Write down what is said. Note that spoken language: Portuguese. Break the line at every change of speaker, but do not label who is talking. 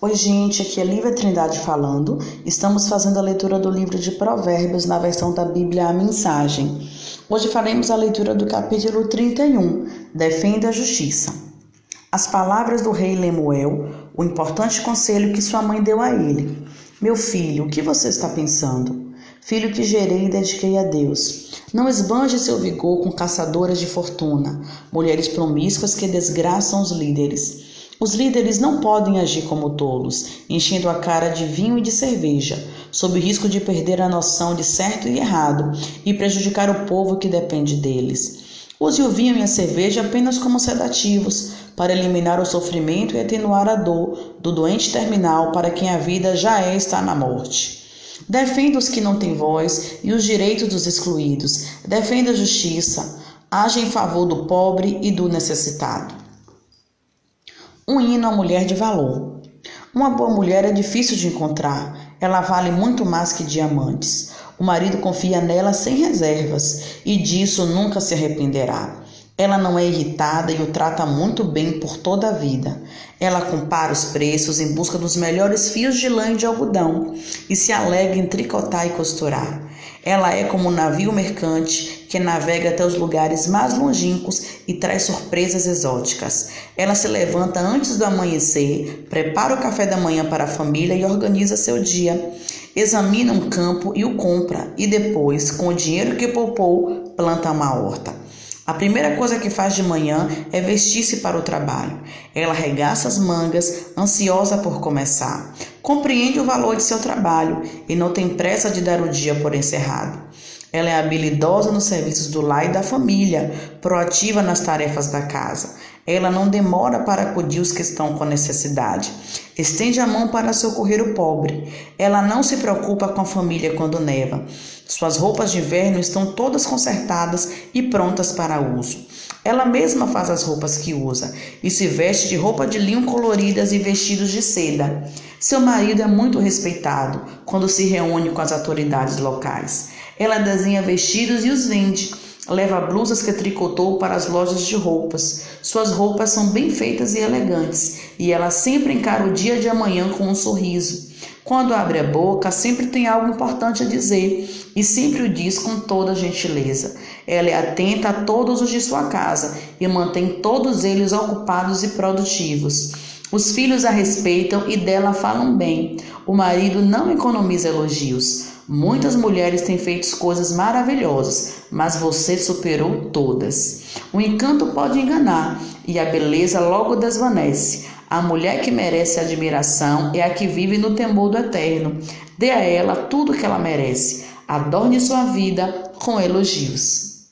Oi, gente, aqui é Lívia Trindade falando. Estamos fazendo a leitura do livro de Provérbios na versão da Bíblia A Mensagem. Hoje faremos a leitura do capítulo 31, Defenda a Justiça. As palavras do rei Lemuel, o importante conselho que sua mãe deu a ele. Meu filho, o que você está pensando? Filho que gerei e dediquei a Deus. Não esbanje seu vigor com caçadoras de fortuna, mulheres promíscuas que desgraçam os líderes. Os líderes não podem agir como tolos, enchendo a cara de vinho e de cerveja, sob o risco de perder a noção de certo e errado e prejudicar o povo que depende deles. Use o vinho e a cerveja apenas como sedativos, para eliminar o sofrimento e atenuar a dor do doente terminal para quem a vida já é está na morte. Defenda os que não têm voz e os direitos dos excluídos. Defenda a justiça. Age em favor do pobre e do necessitado. Um hino à mulher de valor. Uma boa mulher é difícil de encontrar. Ela vale muito mais que diamantes. O marido confia nela sem reservas e disso nunca se arrependerá. Ela não é irritada e o trata muito bem por toda a vida. Ela compara os preços em busca dos melhores fios de lã e de algodão e se alegra em tricotar e costurar. Ela é como um navio mercante que navega até os lugares mais longínquos e traz surpresas exóticas. Ela se levanta antes do amanhecer, prepara o café da manhã para a família e organiza seu dia. Examina um campo e o compra, e depois, com o dinheiro que poupou, planta uma horta. A primeira coisa que faz de manhã é vestir-se para o trabalho. Ela arregaça as mangas, ansiosa por começar. Compreende o valor de seu trabalho e não tem pressa de dar o dia por encerrado. Ela é habilidosa nos serviços do lar e da família, proativa nas tarefas da casa. Ela não demora para acudir os que estão com necessidade. Estende a mão para socorrer o pobre. Ela não se preocupa com a família quando neva. Suas roupas de inverno estão todas consertadas e prontas para uso. Ela mesma faz as roupas que usa e se veste de roupa de linho coloridas e vestidos de seda. Seu marido é muito respeitado quando se reúne com as autoridades locais. Ela desenha vestidos e os vende. Leva blusas que tricotou para as lojas de roupas. Suas roupas são bem feitas e elegantes, e ela sempre encara o dia de amanhã com um sorriso. Quando abre a boca, sempre tem algo importante a dizer e sempre o diz com toda gentileza. Ela é atenta a todos os de sua casa e mantém todos eles ocupados e produtivos. Os filhos a respeitam e dela falam bem. O marido não economiza elogios. Muitas mulheres têm feito coisas maravilhosas, mas você superou todas. O encanto pode enganar e a beleza logo desvanece. A mulher que merece admiração é a que vive no temor do eterno. Dê a ela tudo o que ela merece. Adorne sua vida com elogios.